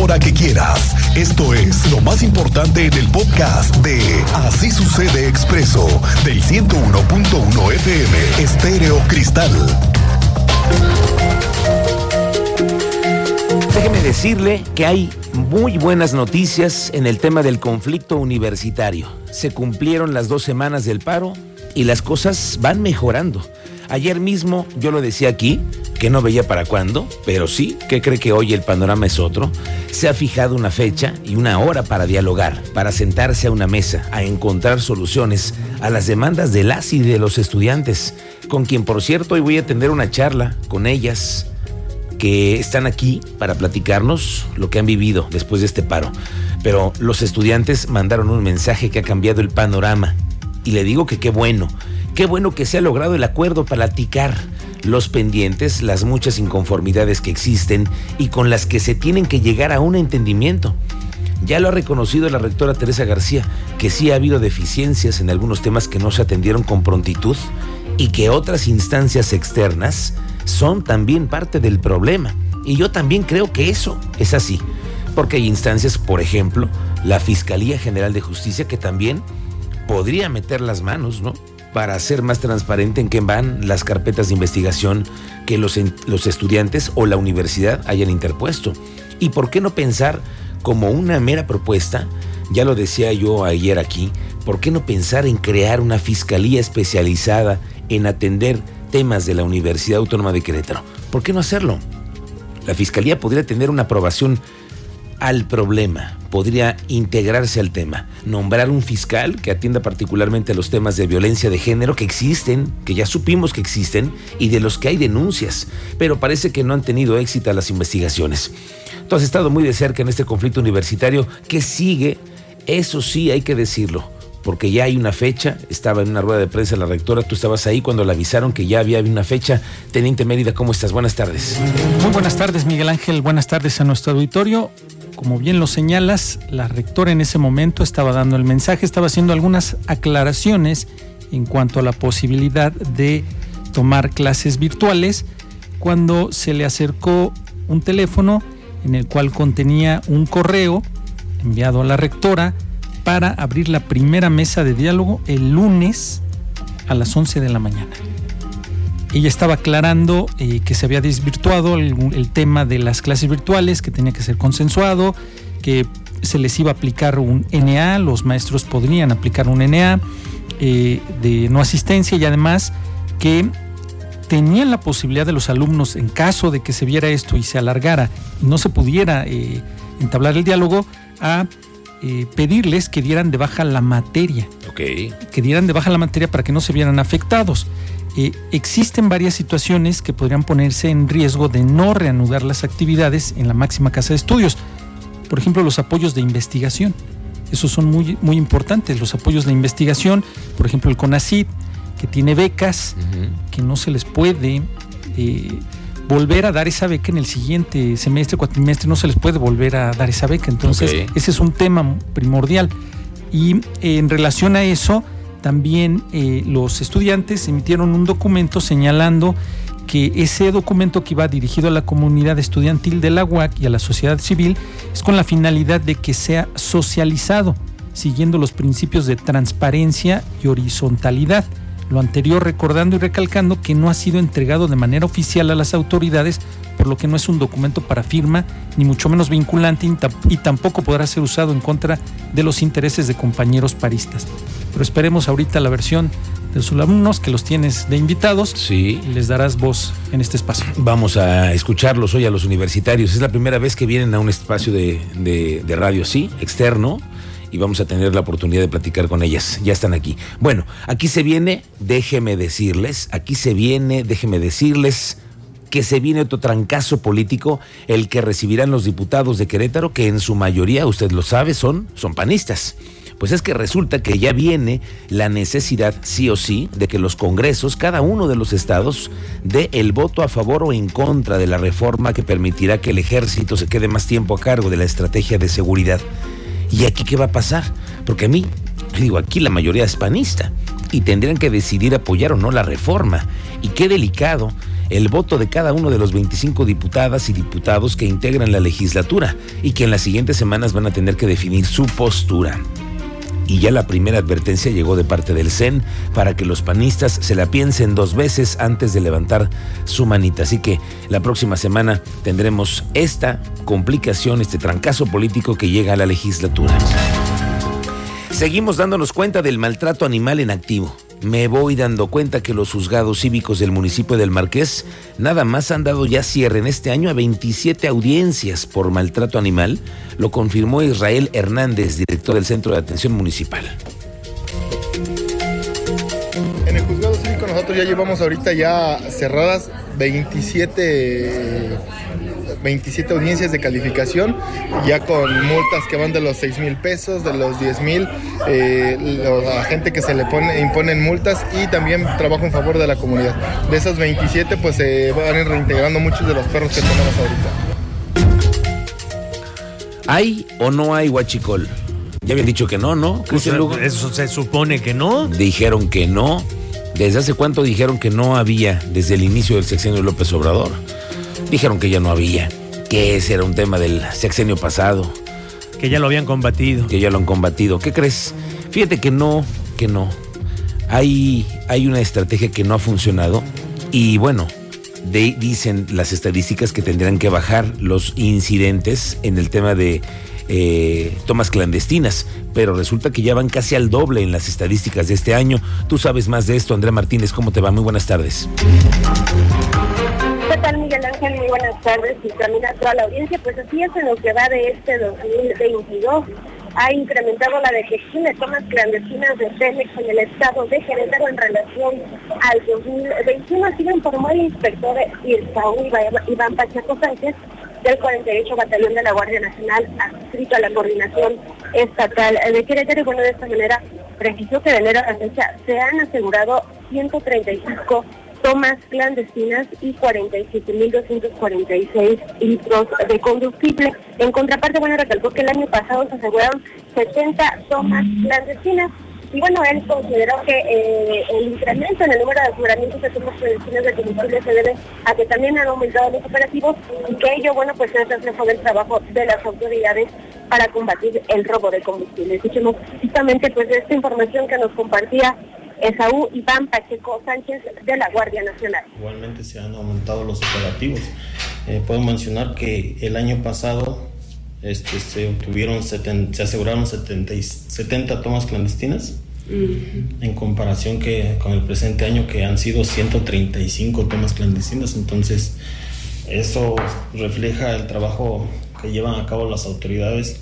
hora que quieras. Esto es lo más importante en el podcast de Así sucede expreso del 101.1 FM Estéreo Cristal. Déjeme decirle que hay muy buenas noticias en el tema del conflicto universitario. Se cumplieron las dos semanas del paro y las cosas van mejorando. Ayer mismo yo lo decía aquí, que no veía para cuándo, pero sí que cree que hoy el panorama es otro. Se ha fijado una fecha y una hora para dialogar, para sentarse a una mesa, a encontrar soluciones a las demandas de las y de los estudiantes, con quien por cierto hoy voy a tener una charla con ellas que están aquí para platicarnos lo que han vivido después de este paro. Pero los estudiantes mandaron un mensaje que ha cambiado el panorama. Y le digo que qué bueno, Qué bueno que se ha logrado el acuerdo para platicar los pendientes, las muchas inconformidades que existen y con las que se tienen que llegar a un entendimiento. Ya lo ha reconocido la rectora Teresa García, que sí ha habido deficiencias en algunos temas que no se atendieron con prontitud y que otras instancias externas son también parte del problema. Y yo también creo que eso es así, porque hay instancias, por ejemplo, la Fiscalía General de Justicia, que también podría meter las manos, ¿no? Para hacer más transparente en qué van las carpetas de investigación que los, los estudiantes o la universidad hayan interpuesto. ¿Y por qué no pensar como una mera propuesta? Ya lo decía yo ayer aquí, ¿por qué no pensar en crear una fiscalía especializada en atender temas de la Universidad Autónoma de Querétaro? ¿Por qué no hacerlo? La fiscalía podría tener una aprobación al problema, podría integrarse al tema, nombrar un fiscal que atienda particularmente a los temas de violencia de género que existen, que ya supimos que existen y de los que hay denuncias, pero parece que no han tenido éxito las investigaciones. Tú has estado muy de cerca en este conflicto universitario que sigue, eso sí hay que decirlo porque ya hay una fecha, estaba en una rueda de prensa la rectora, tú estabas ahí cuando le avisaron que ya había una fecha. Teniente Mérida, ¿cómo estás? Buenas tardes. Muy buenas tardes, Miguel Ángel, buenas tardes a nuestro auditorio. Como bien lo señalas, la rectora en ese momento estaba dando el mensaje, estaba haciendo algunas aclaraciones en cuanto a la posibilidad de tomar clases virtuales cuando se le acercó un teléfono en el cual contenía un correo enviado a la rectora para abrir la primera mesa de diálogo el lunes a las 11 de la mañana. Ella estaba aclarando eh, que se había desvirtuado el, tema de las clases virtuales, que tenía que ser consensuado, que se les iba a aplicar un NA, los maestros podrían aplicar un NA eh, de no asistencia y además que tenían la posibilidad de los alumnos, en caso de que se viera esto y se alargara y no se pudiera eh, entablar el diálogo, a pedirles que dieran de baja la materia. Que dieran de baja la materia para que no se vieran afectados. Eh, existen varias situaciones que podrían ponerse en riesgo de no reanudar las actividades en la máxima casa de estudios. Por ejemplo, los apoyos de investigación. Esos son muy, muy importantes, los apoyos de investigación. Por ejemplo, el CONACID, que tiene becas, que no se les puede eh, volver a dar esa beca en el siguiente semestre, cuatrimestre, no se les puede volver a dar esa beca. Entonces, ese es un tema primordial. Y eh, en relación a eso, también eh, los estudiantes emitieron un documento señalando que ese documento que iba dirigido a la comunidad estudiantil de la UAC y a la sociedad civil es con la finalidad de que sea socializado, siguiendo los principios de transparencia y horizontalidad. Lo anterior recordando y recalcando que no ha sido entregado de manera oficial a las autoridades, por lo que no es un documento para firma, ni mucho menos vinculante y tampoco podrá ser usado en contra de los intereses de compañeros paristas. Pero esperemos ahorita la versión de sus alumnos que los tienes de invitados sí. y les darás voz en este espacio. Vamos a escucharlos hoy a los universitarios. Es la primera vez que vienen a un espacio de, de radio, sí, externo y vamos a tener la oportunidad de platicar con ellas. Ya están aquí. Bueno, aquí se viene, déjeme decirles, aquí se viene, déjeme decirles que se viene otro trancazo político, el que recibirán los diputados de Querétaro, que en su mayoría, usted lo sabe, son, son panistas. Pues es que resulta que ya viene la necesidad, sí o sí, de que los congresos, cada uno de los estados, dé el voto a favor o en contra de la reforma que permitirá que el ejército se quede más tiempo a cargo de la estrategia de seguridad. ¿Y aquí qué va a pasar? Porque a mí, digo, aquí la mayoría es panista y tendrían que decidir apoyar o no la reforma. Y qué delicado el voto de cada uno de los 25 diputadas y diputados que integran la legislatura y que en las siguientes semanas van a tener que definir su postura y ya la primera advertencia llegó de parte del CEN para que los panistas se la piensen dos veces antes de levantar su manita. Así que la próxima semana tendremos esta complicación, este trancazo político que llega a la legislatura. Seguimos dándonos cuenta del maltrato animal en activo me voy dando cuenta que los juzgados cívicos del municipio del Marqués nada más han dado ya cierre en este año a 27 audiencias por maltrato animal, lo confirmó Israel Hernández, director del Centro de Atención Municipal. En el juzgado cívico nosotros ya llevamos ahorita ya cerradas 27 27 audiencias de calificación, ya con multas que van de los 6 mil pesos, de los 10 mil, eh, la gente que se le pone, imponen multas y también trabajo en favor de la comunidad. De esos 27 pues se van reintegrando muchos de los perros que tenemos ahorita. ¿Hay o no hay huachicol? Ya habían dicho que no, ¿no? Pues, eso se supone que no. Dijeron que no. ¿Desde hace cuánto dijeron que no había desde el inicio del sexenio López Obrador? Dijeron que ya no había, que ese era un tema del sexenio pasado. Que ya lo habían combatido. Que ya lo han combatido. ¿Qué crees? Fíjate que no, que no. Hay, hay una estrategia que no ha funcionado y bueno, dicen las estadísticas que tendrán que bajar los incidentes en el tema de eh, tomas clandestinas, pero resulta que ya van casi al doble en las estadísticas de este año. Tú sabes más de esto, Andrea Martínez, ¿cómo te va? Muy buenas tardes. ¿Qué tal, Miguel Ángel? Muy buenas tardes y también a toda la audiencia. Pues así es en lo que va de este 2022. Ha incrementado la detección de tomas clandestinas de Pemex en el estado de Querétaro en relación al 2021. Así lo informó el inspector IRSAU Iván Pacheco Sánchez del 48 Batallón de la Guardia Nacional adscrito a la coordinación estatal de Querétaro y bueno, de esta manera precisó que de enero a la fecha se han asegurado 135 tomas clandestinas y 47.246 litros de combustible. En contraparte, bueno, recalcó que el año pasado se aseguraron 70 tomas clandestinas. Y bueno, él consideró que eh, el incremento en el número de aseguramientos de tomas clandestinas de combustible se debe a que también han aumentado los operativos y que ello, bueno, pues es reflejo del trabajo de las autoridades para combatir el robo de combustible. Escuchemos justamente pues esta información que nos compartía Esaú Iván Pacheco Sánchez de la Guardia Nacional. Igualmente se han aumentado los operativos. Eh, puedo mencionar que el año pasado este, se obtuvieron, se aseguraron 70, 70 tomas clandestinas. En comparación que con el presente año que han sido 135 tomas clandestinas, entonces eso refleja el trabajo que llevan a cabo las autoridades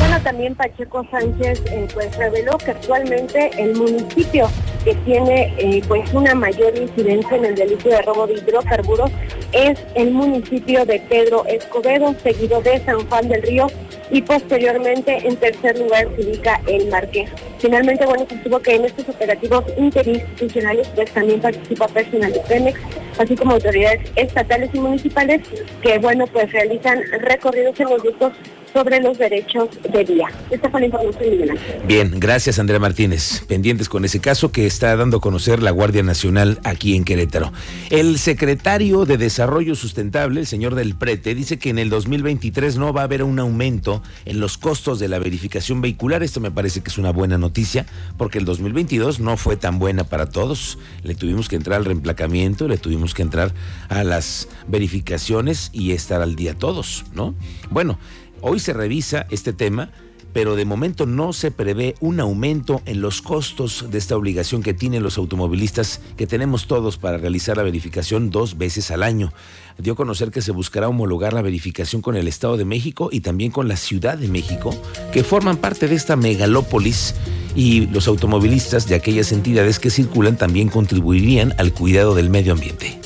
bueno, también Pacheco Sánchez eh, pues reveló que actualmente el municipio que tiene eh, pues una mayor incidencia en el delito de robo de hidrocarburos es el municipio de Pedro Escobedo, seguido de San Juan del Río y posteriormente en tercer lugar se ubica el Marqués. Finalmente, bueno, se estuvo que en estos operativos interinstitucionales pues también participa personal de Pemex, así como autoridades estatales y municipales que, bueno, pues realizan recorridos en los grupos sobre los derechos de vía. Esta fue la información, Bien, gracias Andrea Martínez. Pendientes con ese caso que está dando a conocer la Guardia Nacional aquí en Querétaro. El secretario de Desarrollo Sustentable, el señor Del Prete, dice que en el 2023 no va a haber un aumento en los costos de la verificación vehicular. Esto me parece que es una buena noticia porque el 2022 no fue tan buena para todos. Le tuvimos que entrar al reemplacamiento, le tuvimos que entrar a las verificaciones y estar al día todos, ¿no? Bueno, Hoy se revisa este tema, pero de momento no se prevé un aumento en los costos de esta obligación que tienen los automovilistas que tenemos todos para realizar la verificación dos veces al año. Dio a conocer que se buscará homologar la verificación con el Estado de México y también con la Ciudad de México, que forman parte de esta megalópolis y los automovilistas de aquellas entidades que circulan también contribuirían al cuidado del medio ambiente.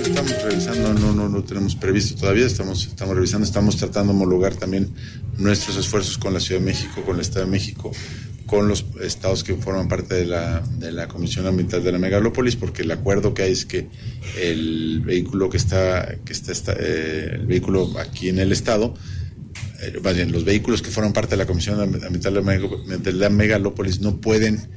Estamos revisando, no, no, no tenemos previsto todavía, estamos, estamos revisando, estamos tratando de homologar también nuestros esfuerzos con la Ciudad de México, con el Estado de México, con los estados que forman parte de la, de la Comisión Ambiental de la Megalópolis, porque el acuerdo que hay es que el vehículo que está, que está, eh, el vehículo aquí en el estado, eh, más bien, los vehículos que forman parte de la Comisión Ambiental de la Megalópolis no pueden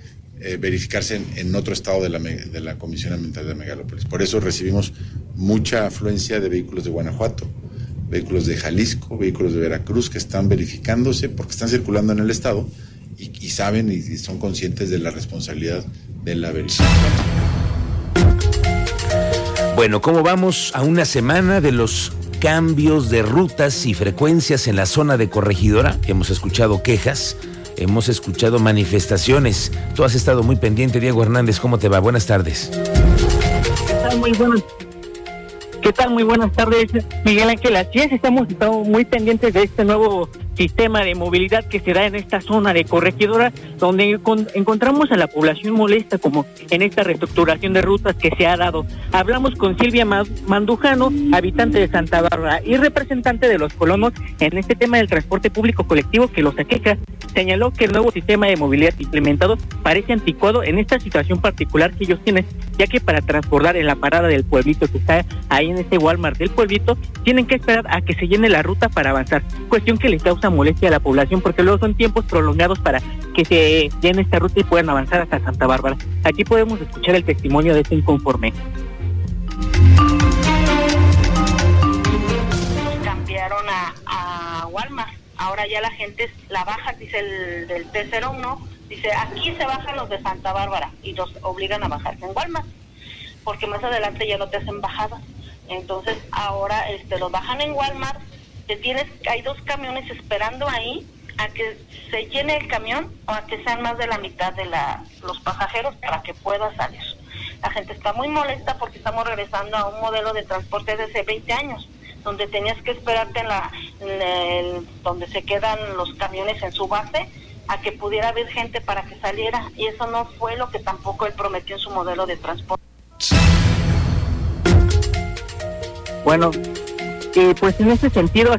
eh, verificarse en, otro estado de la, de la Comisión Ambiental de Megalópolis. Por eso recibimos mucha afluencia de vehículos de Guanajuato, vehículos de Jalisco, vehículos de Veracruz que están verificándose porque están circulando en el estado y, y saben y, y son conscientes de la responsabilidad de la verificación. Bueno, ¿cómo vamos a una semana de los cambios de rutas y frecuencias en la zona de corregidora? Hemos escuchado quejas, hemos escuchado manifestaciones. Tú has estado muy pendiente, Diego Hernández. ¿Cómo te va? Buenas tardes. ¿Qué tal? Muy buenas. ¿Qué tal? Muy buenas tardes, Miguel Ángel. Así es, estamos, estamos muy pendientes de este nuevo sistema de movilidad que se da en esta zona de corregidora, donde encontramos a la población molesta como en esta reestructuración de rutas que se ha dado. Hablamos con Silvia Mandujano, habitante de Santa Bárbara y representante de los colonos en este tema del transporte público colectivo que los aqueja. Señaló que el nuevo sistema de movilidad implementado parece anticuado en esta situación particular que ellos tienen, ya que para transbordar en la parada del pueblito que está ahí en este Walmart del pueblito, tienen que esperar a que se llene la ruta para avanzar, cuestión que les causa molestia a la población porque luego son tiempos prolongados para que se llene esta ruta y puedan avanzar hasta Santa Bárbara. Aquí podemos escuchar el testimonio de este inconforme. Cambiaron a, a Walmart. Ahora ya la gente la baja, dice el del T01, dice aquí se bajan los de Santa Bárbara y los obligan a bajarse en Walmart, porque más adelante ya no te hacen bajadas. Entonces ahora este los bajan en Walmart te tienes, hay dos camiones esperando ahí a que se llene el camión o a que sean más de la mitad de la, los pasajeros para que pueda salir. La gente está muy molesta porque estamos regresando a un modelo de transporte de hace 20 años, donde tenías que esperarte en la, donde se quedan los camiones en su base a que pudiera haber gente para que saliera y eso no fue lo que tampoco él prometió en su modelo de transporte. Bueno, eh, pues en ese sentido,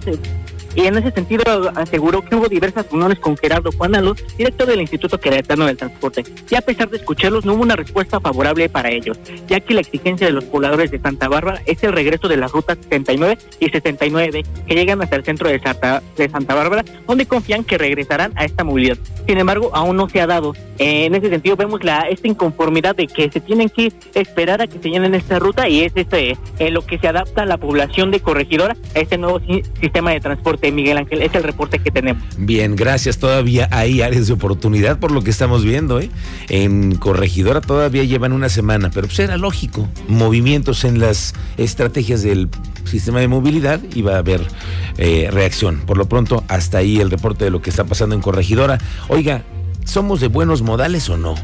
y en ese sentido aseguró que hubo diversas reuniones con Gerardo Juanalo, director del Instituto Queretano del Transporte, y a pesar de escucharlos no hubo una respuesta favorable para ellos, ya que la exigencia de los pobladores de Santa Bárbara es el regreso de las rutas 79 y 79 que llegan hasta el centro de Santa, de Santa Bárbara, donde confían que regresarán a esta movilidad. Sin embargo, aún no se ha dado. en ese sentido vemos la esta inconformidad de que se tienen que esperar a que se llenen esta ruta y es este en lo que se adapta la población de corregidora a este nuevo si sistema de transporte. Miguel Ángel, es el reporte que tenemos. Bien, gracias. Todavía hay áreas de oportunidad por lo que estamos viendo. ¿eh? En Corregidora todavía llevan una semana, pero pues era lógico. Movimientos en las estrategias del sistema de movilidad y va a haber eh, reacción. Por lo pronto, hasta ahí el reporte de lo que está pasando en Corregidora. Oiga, ¿somos de buenos modales o no?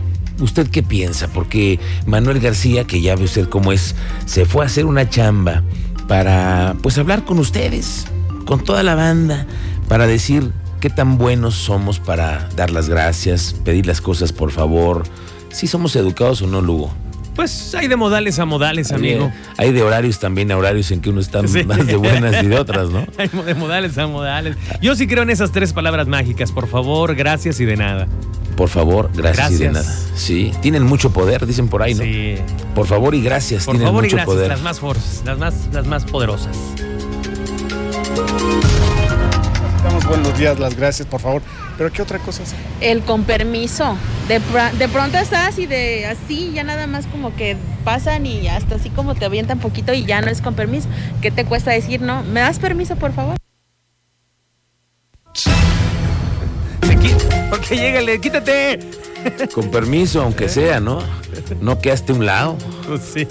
¿Usted qué piensa? Porque Manuel García, que ya ve usted cómo es, se fue a hacer una chamba para pues hablar con ustedes, con toda la banda para decir qué tan buenos somos para dar las gracias, pedir las cosas por favor, si somos educados o no, Lugo. Pues hay de modales a modales, amigo. Hay, hay de horarios también a horarios en que uno está sí. más de buenas y de otras, ¿no? Hay de modales a modales. Yo sí creo en esas tres palabras mágicas, por favor, gracias y de nada. Por favor, gracias, gracias, y de nada. Sí, tienen mucho poder, dicen por ahí, ¿no? Sí. Por favor y gracias, por tienen favor mucho y gracias, poder. Las más, fuertes, las más, las más poderosas. Buenos días, las gracias, por favor. ¿Pero qué otra cosa es? El con permiso. De, pr de pronto estás y de así, ya nada más como que pasan y hasta así como te avientan poquito y ya no es con permiso. ¿Qué te cuesta decir, no? ¿Me das permiso, por favor? Porque llégale, quítate. Con permiso, aunque sea, ¿no? No quedaste a un lado. Pues sí.